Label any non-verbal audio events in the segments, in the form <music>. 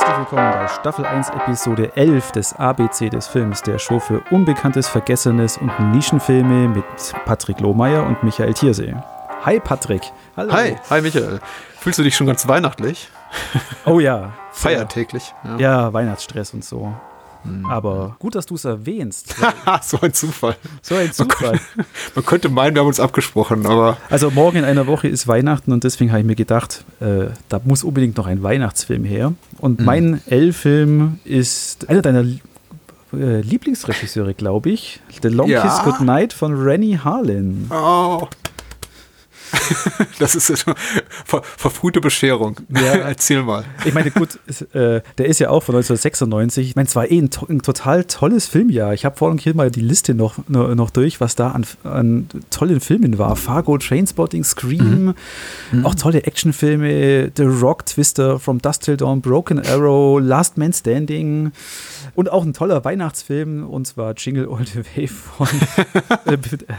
Herzlich willkommen bei Staffel 1, Episode 11 des ABC des Films, der Show für Unbekanntes, Vergessenes und Nischenfilme mit Patrick Lohmeier und Michael Thiersee. Hi Patrick. Hallo. Hi, hi Michael. Fühlst du dich schon ganz weihnachtlich? Oh ja. Feiertäglich. Ja. ja, Weihnachtsstress und so. Hm. Aber gut, dass du es erwähnst. <laughs> so ein Zufall. So ein Zufall. Man könnte, man könnte, meinen, wir haben uns abgesprochen, aber. Also morgen in einer Woche ist Weihnachten und deswegen habe ich mir gedacht, äh, da muss unbedingt noch ein Weihnachtsfilm her. Und mhm. mein L-Film ist einer deiner äh, Lieblingsregisseure, glaube ich. The Long ja. Kiss Goodnight von Rennie Harlin. Oh. <laughs> das ist schon ver verfrühte Bescherung. Ja. <laughs> Erzähl mal. Ich meine, gut, äh, der ist ja auch von 1996. Ich meine, es war eh ein, to ein total tolles Filmjahr. Ich habe vorhin hier mal die Liste noch, noch, noch, durch, was da an, an tollen Filmen war. Fargo, Trainspotting, Scream, mhm. mhm. auch tolle Actionfilme, The Rock, Twister, From Dust Till Dawn, Broken Arrow, Last Man Standing und auch ein toller Weihnachtsfilm, und zwar Jingle All the Way von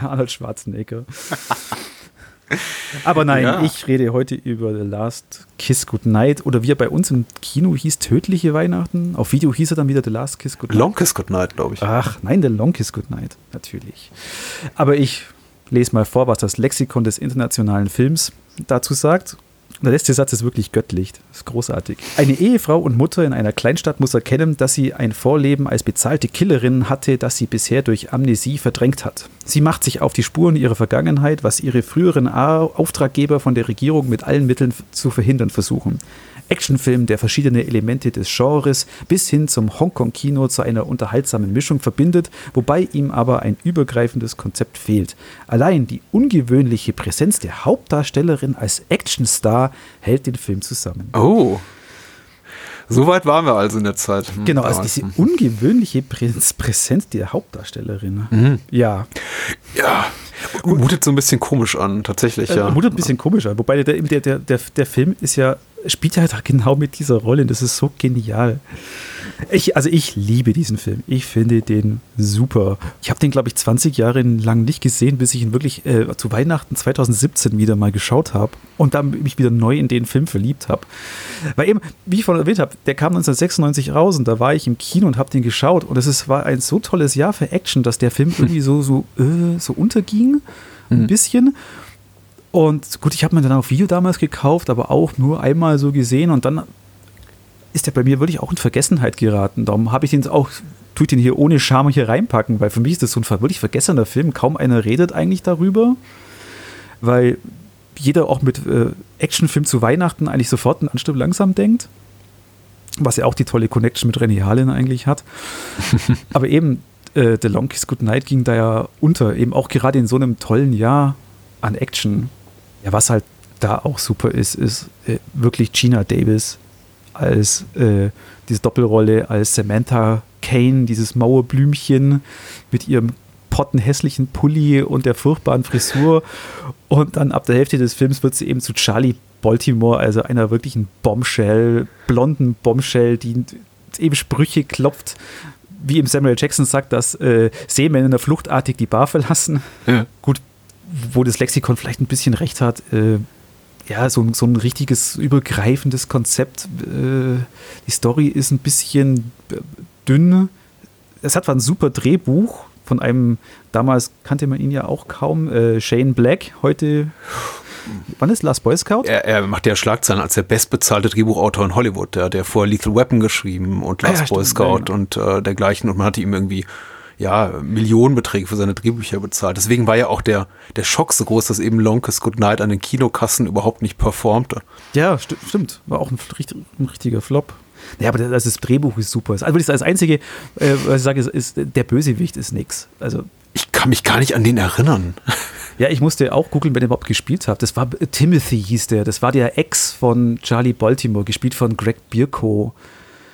<laughs> Arnold Schwarzenegger. Aber nein, ja. ich rede heute über The Last Kiss Goodnight oder wie er bei uns im Kino hieß, Tödliche Weihnachten. Auf Video hieß er dann wieder The Last Kiss Goodnight. Long Kiss Goodnight, glaube ich. Ach, nein, The Long Kiss Goodnight, natürlich. Aber ich lese mal vor, was das Lexikon des internationalen Films dazu sagt. Der letzte Satz ist wirklich göttlich. Das ist großartig. Eine Ehefrau und Mutter in einer Kleinstadt muss erkennen, dass sie ein Vorleben als bezahlte Killerin hatte, das sie bisher durch Amnesie verdrängt hat. Sie macht sich auf die Spuren ihrer Vergangenheit, was ihre früheren Auftraggeber von der Regierung mit allen Mitteln zu verhindern versuchen. Actionfilm, der verschiedene Elemente des Genres bis hin zum Hongkong-Kino zu einer unterhaltsamen Mischung verbindet, wobei ihm aber ein übergreifendes Konzept fehlt. Allein die ungewöhnliche Präsenz der Hauptdarstellerin als Actionstar hält den Film zusammen. Oh. So weit waren wir also in der Zeit. Hm, genau, also diese ungewöhnliche Präsenz der Hauptdarstellerin. Mhm. Ja. Ja. Mutet so ein bisschen komisch an, tatsächlich, äh, ja. Mutet ein bisschen komisch an. Wobei der, der, der, der, der Film ist ja spielt ja halt genau mit dieser Rolle. Das ist so genial. Ich, also ich liebe diesen Film. Ich finde den super. Ich habe den, glaube ich, 20 Jahre lang nicht gesehen, bis ich ihn wirklich äh, zu Weihnachten 2017 wieder mal geschaut habe und dann mich wieder neu in den Film verliebt habe. Weil eben, wie ich vorhin erwähnt habe, der kam 1996 raus und da war ich im Kino und habe den geschaut und es war ein so tolles Jahr für Action, dass der Film irgendwie so, so, äh, so unterging. Ein mhm. bisschen. Und gut, ich habe mir dann auf Video damals gekauft, aber auch nur einmal so gesehen und dann ist der bei mir wirklich auch in Vergessenheit geraten. Darum habe ich den auch, tue den hier ohne Scham hier reinpacken, weil für mich ist das so ein wirklich vergessener Film. Kaum einer redet eigentlich darüber, weil jeder auch mit äh, Actionfilm zu Weihnachten eigentlich sofort ein Anstieg langsam denkt. Was ja auch die tolle Connection mit René Harlin eigentlich hat. <laughs> aber eben, äh, The Long Kiss Goodnight ging da ja unter, eben auch gerade in so einem tollen Jahr an Action. Ja, was halt da auch super ist, ist äh, wirklich Gina Davis als äh, diese Doppelrolle als Samantha Kane, dieses Mauerblümchen mit ihrem pottenhässlichen Pulli und der furchtbaren Frisur. Und dann ab der Hälfte des Films wird sie eben zu Charlie Baltimore, also einer wirklichen Bombshell, blonden Bombshell, die eben Sprüche klopft, wie eben Samuel Jackson sagt, dass äh, Seemänner fluchtartig die Bar verlassen. Ja. Gut, wo das Lexikon vielleicht ein bisschen recht hat, äh, ja, so, so ein richtiges übergreifendes Konzept. Äh, die Story ist ein bisschen dünn. Es hat zwar ein super Drehbuch von einem, damals kannte man ihn ja auch kaum, äh, Shane Black, heute Wann ist Last Boy Scout? Er, er, macht ja Schlagzeilen als der bestbezahlte Drehbuchautor in Hollywood. Der hat ja vor Lethal Weapon geschrieben und Last ah, ja, Boy stimmt, Scout ja. und äh, dergleichen. Und man hatte ihm irgendwie ja, Millionenbeträge für seine Drehbücher bezahlt. Deswegen war ja auch der, der Schock so groß, dass eben Longest Good Night an den Kinokassen überhaupt nicht performte. Ja, st stimmt. War auch ein, ein richtiger Flop. Ja, aber das, das Drehbuch ist super. Also das Einzige, äh, was ich sage, ist, ist, der Bösewicht ist nix. Also ich kann mich gar nicht an den erinnern. <laughs> Ja, ich musste auch googeln, wer den überhaupt gespielt hat. Das war Timothy hieß der. Das war der Ex von Charlie Baltimore, gespielt von Greg Bierko.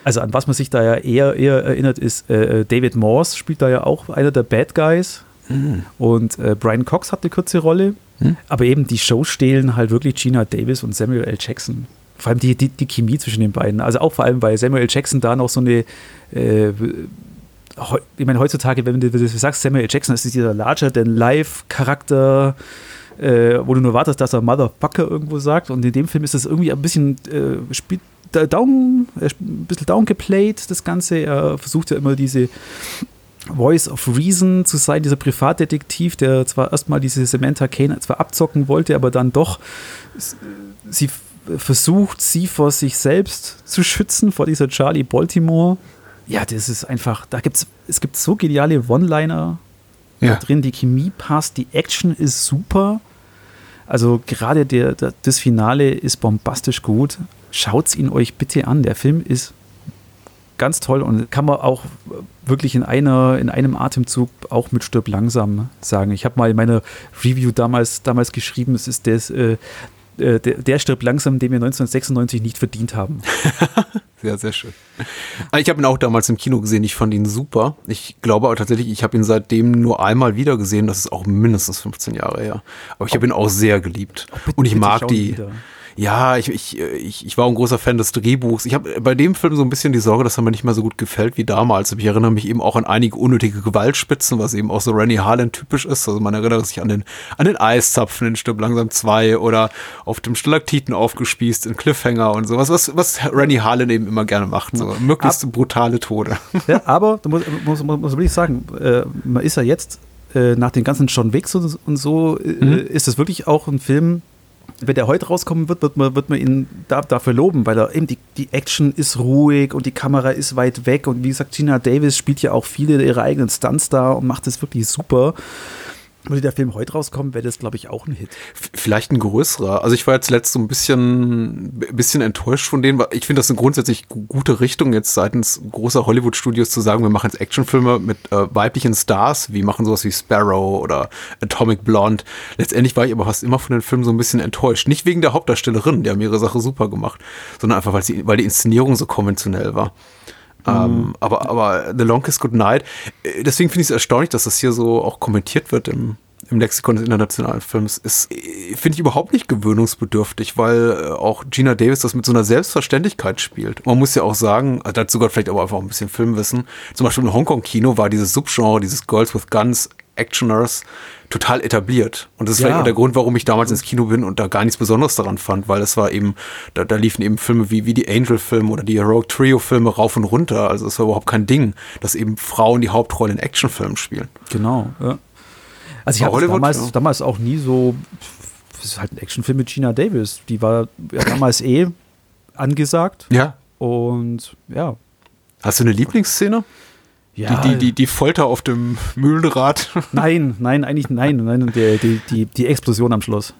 Also an was man sich da ja eher, eher erinnert, ist äh, äh, David Morse spielt da ja auch einer der Bad Guys. Mhm. Und äh, Brian Cox hat eine kurze Rolle. Mhm. Aber eben die Show stehlen halt wirklich Gina Davis und Samuel L. Jackson. Vor allem die, die, die Chemie zwischen den beiden. Also auch vor allem, weil Samuel L. Jackson da noch so eine äh, ich meine, heutzutage, wenn du, wenn du sagst, Samuel L. Jackson, das ist dieser larger than life Charakter, äh, wo du nur wartest, dass er Motherfucker irgendwo sagt. Und in dem Film ist das irgendwie ein bisschen äh, spielt down, ein bisschen downgeplayt, das Ganze. Er versucht ja immer diese Voice of Reason zu sein, dieser Privatdetektiv, der zwar erstmal diese Samantha Kane zwar abzocken wollte, aber dann doch sie versucht, sie vor sich selbst zu schützen, vor dieser Charlie Baltimore. Ja, das ist einfach, da gibt's, es gibt so geniale One-Liner ja. drin, die Chemie passt, die Action ist super. Also gerade der, der, das Finale ist bombastisch gut. Schaut's ihn euch bitte an. Der Film ist ganz toll und kann man auch wirklich in einer in einem Atemzug auch mit Stirb langsam sagen. Ich habe mal in meiner Review damals damals geschrieben, es ist das äh, äh, der, der stirbt langsam, den wir 1996 nicht verdient haben. <laughs> sehr, sehr schön. Ah, ich habe ihn auch damals im Kino gesehen. Ich fand ihn super. Ich glaube aber tatsächlich, ich habe ihn seitdem nur einmal wieder gesehen. Das ist auch mindestens 15 Jahre her. Aber ich habe ihn auch sehr geliebt. Und ich mag die. Wieder ja, ich, ich, ich, ich war ein großer Fan des Drehbuchs. Ich habe bei dem Film so ein bisschen die Sorge, dass er mir nicht mehr so gut gefällt wie damals. Ich erinnere mich eben auch an einige unnötige Gewaltspitzen, was eben auch so Rennie Harlan typisch ist. Also man erinnert sich an den, an den Eiszapfen in Stück langsam zwei oder auf dem Stalaktiten aufgespießt in Cliffhanger und sowas, was, was Rennie Harlan eben immer gerne macht. So möglichst Ab, brutale Tode. Ja, <laughs> aber da muss, muss, muss, muss wirklich sagen, äh, man ist ja jetzt äh, nach den ganzen John Wicks und, und so, äh, mhm. ist es wirklich auch ein Film, wenn der heute rauskommen wird, wird man, wird man ihn da, dafür loben, weil er eben die, die Action ist ruhig und die Kamera ist weit weg und wie gesagt, Gina Davis spielt ja auch viele ihrer eigenen Stunts da und macht das wirklich super. Würde der Film heute rauskommen, wäre das, glaube ich, auch ein Hit. Vielleicht ein größerer. Also ich war jetzt letzt so ein bisschen, bisschen enttäuscht von denen, weil ich finde das eine grundsätzlich gute Richtung, jetzt seitens großer Hollywood-Studios zu sagen, wir machen jetzt Actionfilme mit äh, weiblichen Stars, wie machen sowas wie Sparrow oder Atomic Blonde. Letztendlich war ich aber fast immer von den Filmen so ein bisschen enttäuscht. Nicht wegen der Hauptdarstellerin, die haben ihre Sache super gemacht, sondern einfach, weil, sie, weil die Inszenierung so konventionell war. Ähm, mhm. aber, aber The Longest Good Night, äh, deswegen finde ich es erstaunlich, dass das hier so auch kommentiert wird im, im Lexikon des internationalen Films, ist, äh, finde ich überhaupt nicht gewöhnungsbedürftig, weil äh, auch Gina Davis das mit so einer Selbstverständlichkeit spielt. Man muss ja auch sagen, dazu gehört vielleicht aber einfach ein bisschen Filmwissen. Zum Beispiel im Hongkong-Kino war dieses Subgenre, dieses Girls with Guns, Actioners, total etabliert. Und das ist ja. vielleicht auch der Grund, warum ich damals ins Kino bin und da gar nichts Besonderes daran fand, weil es war eben, da, da liefen eben Filme wie, wie die Angel-Filme oder die Heroic Trio-Filme rauf und runter. Also es war überhaupt kein Ding, dass eben Frauen die Hauptrolle in Actionfilmen spielen. Genau, ja. Also ich habe damals, ja. damals auch nie so, das ist halt ein Actionfilm mit Gina Davis. Die war ja damals eh angesagt. Ja. Und ja. Hast du eine Lieblingsszene? Ja. Die, die, die, die Folter auf dem Mühlenrad. <laughs> Nein, nein, eigentlich nein. nein die, die, die, die Explosion am Schluss.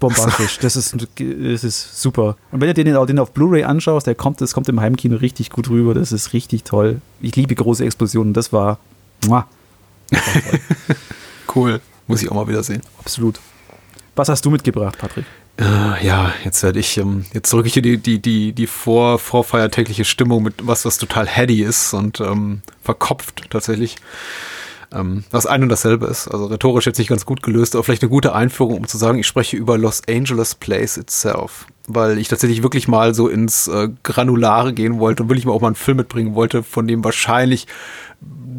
Bombastisch. Das ist, das ist super. Und wenn du den, den auf Blu-ray anschaust, der kommt, das kommt im Heimkino richtig gut rüber. Das ist richtig toll. Ich liebe große Explosionen. Das war. Muah, das <laughs> war cool. Muss ich auch mal wieder sehen. Absolut. Was hast du mitgebracht, Patrick? Äh, ja, jetzt werde ich, ähm, jetzt drücke ich hier die, die, die, die vor, vorfeiertägliche Stimmung mit was, was total heady ist und ähm, verkopft tatsächlich. Ähm, was ein und dasselbe ist. Also rhetorisch jetzt nicht ganz gut gelöst, aber vielleicht eine gute Einführung, um zu sagen, ich spreche über Los Angeles Place itself. Weil ich tatsächlich wirklich mal so ins äh, Granulare gehen wollte und wirklich mal auch mal einen Film mitbringen wollte, von dem wahrscheinlich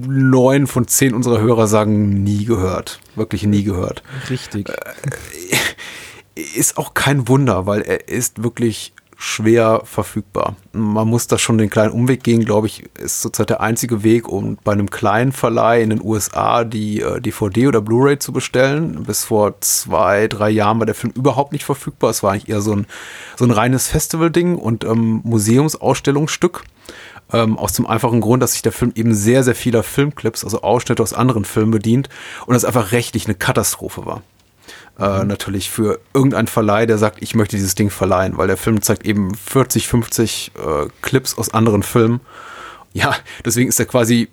neun von zehn unserer Hörer sagen, nie gehört. Wirklich nie gehört. Richtig. Äh, ist auch kein Wunder, weil er ist wirklich schwer verfügbar. Man muss da schon den kleinen Umweg gehen, glaube ich, ist zurzeit der einzige Weg, um bei einem kleinen Verleih in den USA die äh, DVD oder Blu-ray zu bestellen. Bis vor zwei, drei Jahren war der Film überhaupt nicht verfügbar. Es war eigentlich eher so ein, so ein reines Festival-Ding und ähm, Museumsausstellungsstück. Ähm, aus dem einfachen Grund, dass sich der Film eben sehr, sehr vieler Filmclips, also Ausschnitte aus anderen Filmen bedient und das einfach rechtlich eine Katastrophe war äh, mhm. natürlich für irgendeinen Verleih, der sagt, ich möchte dieses Ding verleihen, weil der Film zeigt eben 40, 50 äh, Clips aus anderen Filmen. Ja, deswegen ist er quasi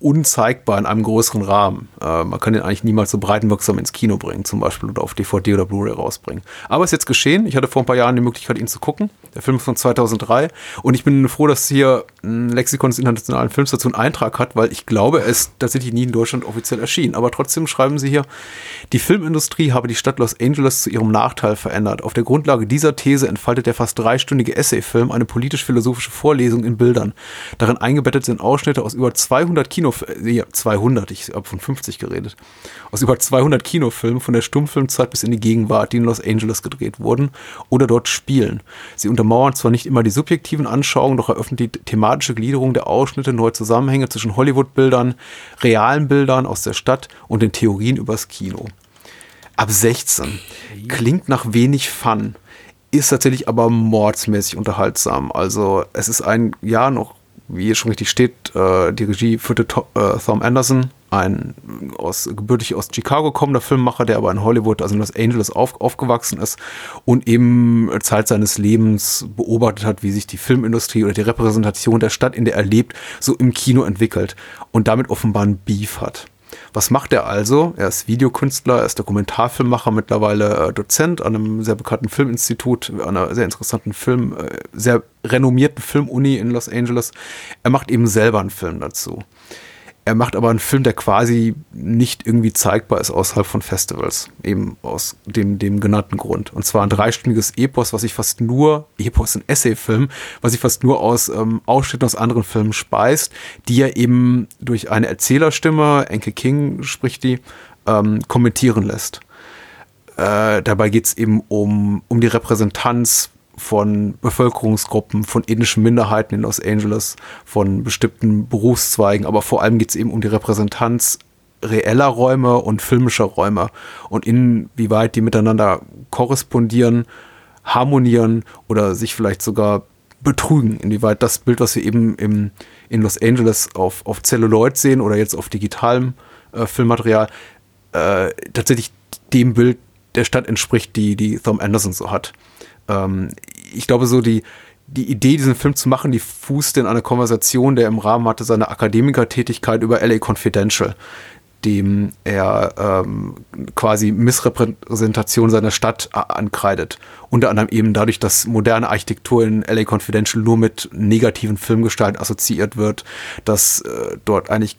unzeigbar in einem größeren Rahmen. Äh, man kann den eigentlich niemals so breitenwirksam ins Kino bringen, zum Beispiel oder auf DVD oder Blu-ray rausbringen. Aber es ist jetzt geschehen. Ich hatte vor ein paar Jahren die Möglichkeit, ihn zu gucken. Der Film ist von 2003 und ich bin froh, dass hier ein Lexikon des internationalen Films dazu einen Eintrag hat, weil ich glaube, er ist tatsächlich nie in Deutschland offiziell erschienen. Aber trotzdem schreiben sie hier, die Filmindustrie habe die Stadt Los Angeles zu ihrem Nachteil verändert. Auf der Grundlage dieser These entfaltet der fast dreistündige Essayfilm eine politisch-philosophische Vorlesung in Bildern. Darin eingebettet sind Ausschnitte aus über 200 Kino Kino, nee, 200, ich habe von 50 geredet, aus über 200 Kinofilmen von der Stummfilmzeit bis in die Gegenwart, die in Los Angeles gedreht wurden oder dort spielen. Sie untermauern zwar nicht immer die subjektiven Anschauungen, doch eröffnen die thematische Gliederung der Ausschnitte neue Zusammenhänge zwischen Hollywood-Bildern, realen Bildern aus der Stadt und den Theorien übers Kino. Ab 16 klingt nach wenig Fun ist tatsächlich aber mordsmäßig unterhaltsam. Also es ist ein Jahr noch, wie hier schon richtig steht, äh, die Regie führte to äh, Tom Anderson, ein aus, gebürtig aus Chicago kommender Filmemacher, der aber in Hollywood, also in Los Angeles auf, aufgewachsen ist und eben Zeit seines Lebens beobachtet hat, wie sich die Filmindustrie oder die Repräsentation der Stadt, in der er lebt, so im Kino entwickelt und damit offenbar ein Beef hat. Was macht er also? Er ist Videokünstler, er ist Dokumentarfilmmacher, mittlerweile äh, Dozent an einem sehr bekannten Filminstitut, an einer sehr interessanten Film, äh, sehr renommierten Filmuni in Los Angeles. Er macht eben selber einen Film dazu. Er macht aber einen Film, der quasi nicht irgendwie zeigbar ist außerhalb von Festivals. Eben aus dem, dem genannten Grund. Und zwar ein dreistündiges Epos, was sich fast nur, Epos, ein Essayfilm, was sich fast nur aus ähm, Ausschnitten aus anderen Filmen speist, die er eben durch eine Erzählerstimme, Enke King spricht die, ähm, kommentieren lässt. Äh, dabei geht es eben um, um die Repräsentanz von Bevölkerungsgruppen, von ethnischen Minderheiten in Los Angeles, von bestimmten Berufszweigen, aber vor allem geht es eben um die Repräsentanz reeller Räume und filmischer Räume und inwieweit die miteinander korrespondieren, harmonieren oder sich vielleicht sogar betrügen, inwieweit das Bild, was wir eben im, in Los Angeles auf, auf Celluloid sehen oder jetzt auf digitalem äh, Filmmaterial, äh, tatsächlich dem Bild der Stadt entspricht, die, die Thom Anderson so hat ähm, ich glaube, so die, die Idee, diesen Film zu machen, die fußt in einer Konversation, der im Rahmen hatte seiner Akademikertätigkeit über LA Confidential, dem er ähm, quasi Missrepräsentation seiner Stadt ankreidet. Unter anderem eben dadurch, dass moderne Architektur in LA Confidential nur mit negativen Filmgestalten assoziiert wird, dass äh, dort eigentlich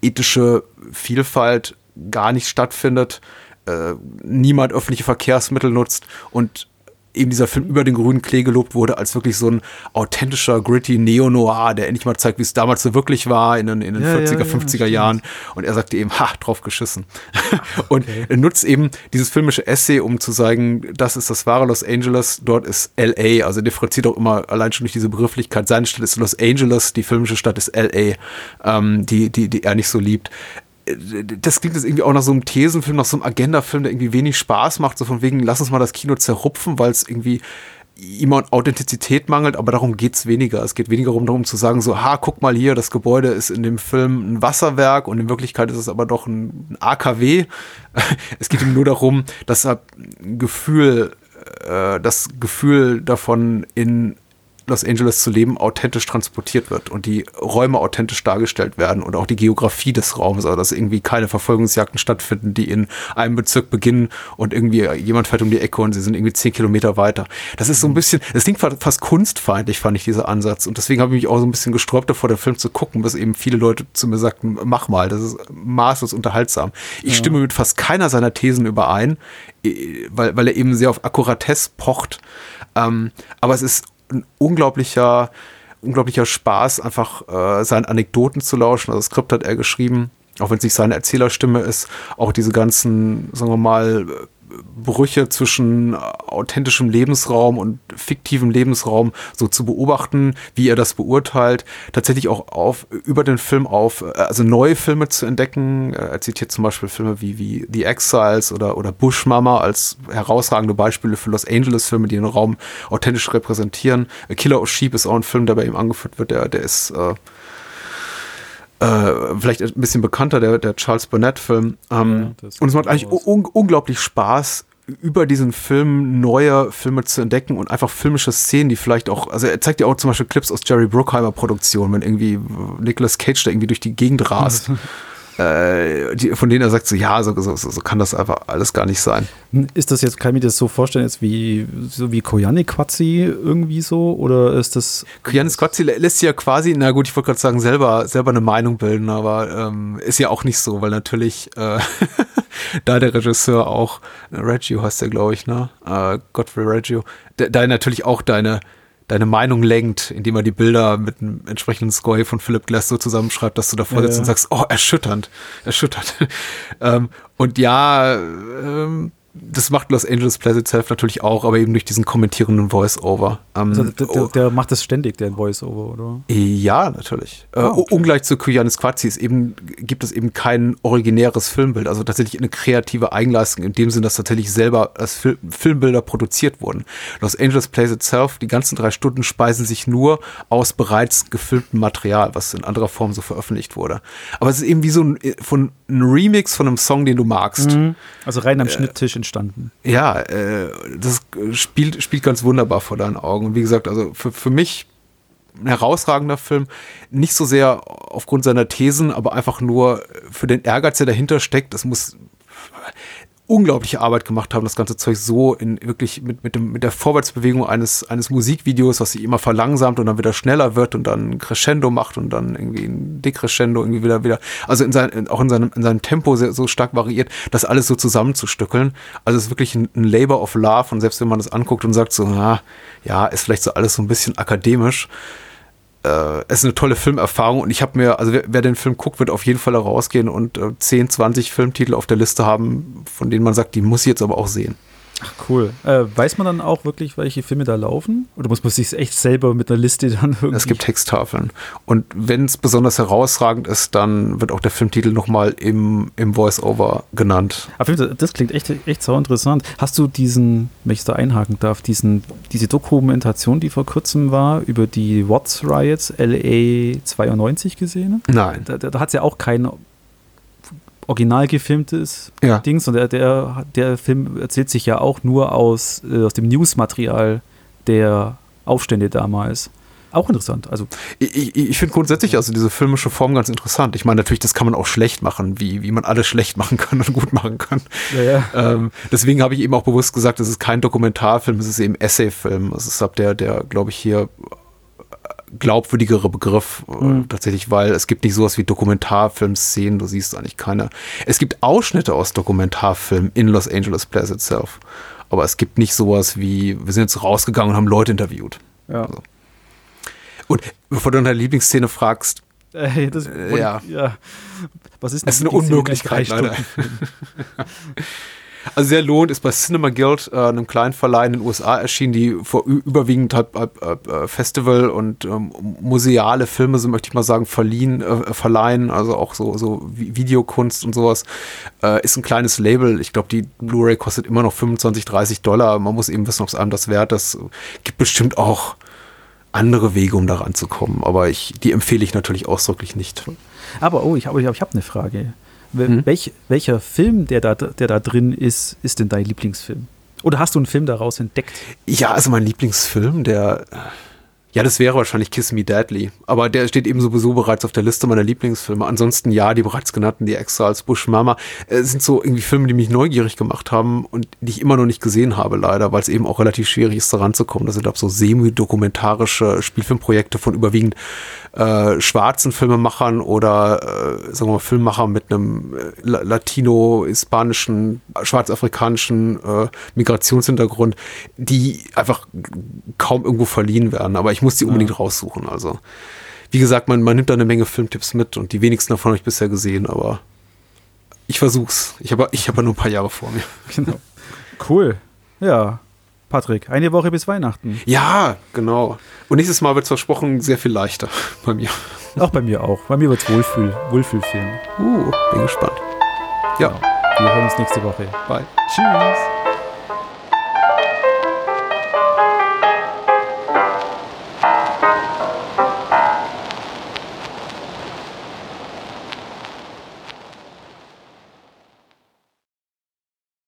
ethische Vielfalt gar nicht stattfindet, äh, niemand öffentliche Verkehrsmittel nutzt und eben dieser Film über den grünen Klee gelobt wurde, als wirklich so ein authentischer, gritty Neo-Noir, der endlich mal zeigt, wie es damals so wirklich war in den, in den ja, 40er, ja, 50er ja, Jahren. Und er sagte eben, ha, drauf geschissen. <laughs> und okay. er nutzt eben dieses filmische Essay, um zu sagen, das ist das wahre Los Angeles, dort ist LA, also differenziert auch immer allein schon durch diese Begrifflichkeit. Seine Stadt ist Los Angeles, die filmische Stadt ist LA, ähm, die, die, die er nicht so liebt das klingt jetzt irgendwie auch nach so einem Thesenfilm, nach so einem Agenda-Film, der irgendwie wenig Spaß macht, so von wegen, lass uns mal das Kino zerrupfen, weil es irgendwie immer Authentizität mangelt, aber darum geht's weniger. Es geht weniger darum, zu sagen, so, ha, guck mal hier, das Gebäude ist in dem Film ein Wasserwerk und in Wirklichkeit ist es aber doch ein, ein AKW. <laughs> Es geht ihm nur darum, dass er ein Gefühl, äh, das Gefühl davon in Los Angeles zu leben authentisch transportiert wird und die Räume authentisch dargestellt werden und auch die Geografie des Raumes, also dass irgendwie keine Verfolgungsjagden stattfinden, die in einem Bezirk beginnen und irgendwie jemand fährt um die Ecke und sie sind irgendwie zehn Kilometer weiter. Das ist so ein bisschen, das klingt fast kunstfeindlich, fand ich, dieser Ansatz. Und deswegen habe ich mich auch so ein bisschen gesträubt davor, den Film zu gucken, bis eben viele Leute zu mir sagten, mach mal, das ist maßlos unterhaltsam. Ich ja. stimme mit fast keiner seiner Thesen überein, weil, weil er eben sehr auf Akkuratesse pocht. Ähm, aber es ist ein unglaublicher, unglaublicher Spaß, einfach äh, seinen Anekdoten zu lauschen. Also das Skript hat er geschrieben, auch wenn es nicht seine Erzählerstimme ist, auch diese ganzen, sagen wir mal, Brüche zwischen authentischem Lebensraum und fiktivem Lebensraum so zu beobachten, wie er das beurteilt, tatsächlich auch auf über den Film auf, also neue Filme zu entdecken. Er zitiert zum Beispiel Filme wie, wie The Exiles oder, oder Bush Mama als herausragende Beispiele für Los Angeles-Filme, die den Raum authentisch repräsentieren. Killer of Sheep ist auch ein Film, der bei ihm angeführt wird, der, der ist äh, äh, vielleicht ein bisschen bekannter, der, der Charles Burnett-Film. Ähm, ja, und es macht eigentlich un unglaublich Spaß, über diesen Film neue Filme zu entdecken und einfach filmische Szenen, die vielleicht auch, also er zeigt ja auch zum Beispiel Clips aus Jerry Bruckheimer Produktionen, wenn irgendwie Nicolas Cage da irgendwie durch die Gegend rast. <laughs> äh, die, von denen er sagt so, ja, so, so, so kann das einfach alles gar nicht sein. Ist das jetzt, kann ich mir das so vorstellen, jetzt wie, so wie Koyani Quatzi irgendwie so, oder ist das? Koyani Quatzi lässt sich ja quasi, na gut, ich wollte gerade sagen, selber, selber eine Meinung bilden, aber ähm, ist ja auch nicht so, weil natürlich äh, <laughs> da der Regisseur auch, Reggio heißt der, glaube ich, ne, äh, Godfrey Reggio, da natürlich auch deine deine Meinung lenkt, indem er die Bilder mit einem entsprechenden Score von Philip Glass so zusammenschreibt, dass du davor sitzt ja. und sagst, oh, erschütternd, <laughs> erschütternd. ähm, und ja, ähm, das macht Los Angeles Plays Itself natürlich auch, aber eben durch diesen kommentierenden Voice-Over. Ähm, also der, der, der, macht das ständig, der Voice-Over, oder? Ja, natürlich. Äh, oh, okay. Ungleich zu Kyanis Quatzi eben, gibt es eben kein originäres Filmbild, also tatsächlich eine kreative Eigenleistung in dem Sinn, dass tatsächlich selber als Fil Filmbilder produziert wurden. Los Angeles Plays Itself, die ganzen drei Stunden speisen sich nur aus bereits gefilmtem Material, was in anderer Form so veröffentlicht wurde. Aber es ist eben wie so ein, von, ein Remix von einem Song, den du magst. Mhm. Also rein am äh, Schnitttisch entstanden. Ja, äh, das spielt, spielt ganz wunderbar vor deinen Augen. Und wie gesagt, also für, für mich ein herausragender Film. Nicht so sehr aufgrund seiner Thesen, aber einfach nur für den Ehrgeiz, der dahinter steckt. Das muss unglaubliche Arbeit gemacht haben, das ganze Zeug so in wirklich mit, mit, dem, mit der Vorwärtsbewegung eines, eines Musikvideos, was sich immer verlangsamt und dann wieder schneller wird und dann ein Crescendo macht und dann irgendwie ein Decrescendo irgendwie wieder wieder, also in sein, auch in seinem, in seinem Tempo sehr, so stark variiert, das alles so zusammenzustückeln. Also es ist wirklich ein, ein Labor of Love und selbst wenn man das anguckt und sagt so, na, ja, ist vielleicht so alles so ein bisschen akademisch, äh, es ist eine tolle Filmerfahrung und ich habe mir, also wer, wer, den Film guckt, wird auf jeden Fall herausgehen und äh, 10, 20 Filmtitel auf der Liste haben, von denen man sagt, die muss ich jetzt aber auch sehen. Ach cool. Äh, weiß man dann auch wirklich, welche Filme da laufen? Oder muss man sich echt selber mit einer Liste dann irgendwie? <laughs> Es gibt Texttafeln. Und wenn es besonders herausragend ist, dann wird auch der Filmtitel nochmal im, im Voice-Over genannt. Aber das klingt echt, echt so interessant. Hast du diesen, wenn ich da einhaken darf, diesen, diese Dokumentation, die vor kurzem war, über die Watts Riots LA 92 gesehen? Nein. Da, da, da hat es ja auch keinen original gefilmtes ja. Dings und der, der, der Film erzählt sich ja auch nur aus, äh, aus dem Newsmaterial der Aufstände damals. Auch interessant. Also ich, ich, finde grundsätzlich also diese filmische Form ganz interessant. Ich meine, natürlich, das kann man auch schlecht machen, wie, wie man alles schlecht machen kann und gut machen kann. Ja, ja. Ähm, deswegen habe ich eben auch bewusst gesagt, es ist kein Dokumentarfilm, es ist eben Essayfilm. Es ist ab der, der, glaube ich, hier glaubwürdigere Begriff äh, mhm. tatsächlich, weil es gibt nicht sowas wie Dokumentarfilmszenen, du siehst eigentlich keine. Es gibt Ausschnitte aus Dokumentarfilmen in Los Angeles Place itself, aber es gibt nicht sowas wie, wir sind jetzt rausgegangen und haben Leute interviewt. Ja. Also. Und bevor du nach der Lieblingsszene fragst, äh, das, ja. ja. Was ist das? Es ist eine Unmöglichkeit, leider. <laughs> Also sehr lohnt, ist bei Cinema Guild, äh, einem kleinen Verleih in den USA erschienen, die vor überwiegend halt, äh, Festival und ähm, museale Filme, so möchte ich mal sagen, verliehen, äh, verleihen, also auch so, so Videokunst und sowas. Äh, ist ein kleines Label. Ich glaube, die Blu-ray kostet immer noch 25, 30 Dollar. Man muss eben wissen, ob es einem das wert ist. Gibt bestimmt auch andere Wege, um daran zu kommen. Aber ich, die empfehle ich natürlich ausdrücklich nicht. Aber oh, ich habe ich ich hab eine Frage. Hm? Welch, welcher Film, der da, der da drin ist, ist denn dein Lieblingsfilm? Oder hast du einen Film daraus entdeckt? Ja, also mein Lieblingsfilm, der ja, das wäre wahrscheinlich Kiss Me Deadly. Aber der steht eben sowieso bereits auf der Liste meiner Lieblingsfilme. Ansonsten ja, die bereits genannten, die extra als Bush Mama, äh, sind so irgendwie Filme, die mich neugierig gemacht haben und die ich immer noch nicht gesehen habe, leider, weil es eben auch relativ schwierig ist, da ranzukommen. Das sind auch so semi-dokumentarische Spielfilmprojekte von überwiegend äh, schwarzen Filmemachern oder äh, sagen wir mal Filmemacher mit einem äh, latino-hispanischen, schwarzafrikanischen äh, Migrationshintergrund, die einfach kaum irgendwo verliehen werden. Aber ich muss die unbedingt ja. raussuchen. Also, wie gesagt, man, man nimmt da eine Menge Filmtipps mit und die wenigsten davon habe ich bisher gesehen, aber ich versuch's. Ich habe ich hab nur ein paar Jahre vor mir. <laughs> Genau. Cool. Ja. Patrick, eine Woche bis Weihnachten. Ja, genau. Und nächstes Mal wird es versprochen sehr viel leichter <laughs> bei mir. Auch bei mir auch. Bei mir wird es Wohlfühl, Wohlfühlfilm. Uh, bin gespannt. Ja. Genau. Wir hören uns nächste Woche. Bye. Tschüss.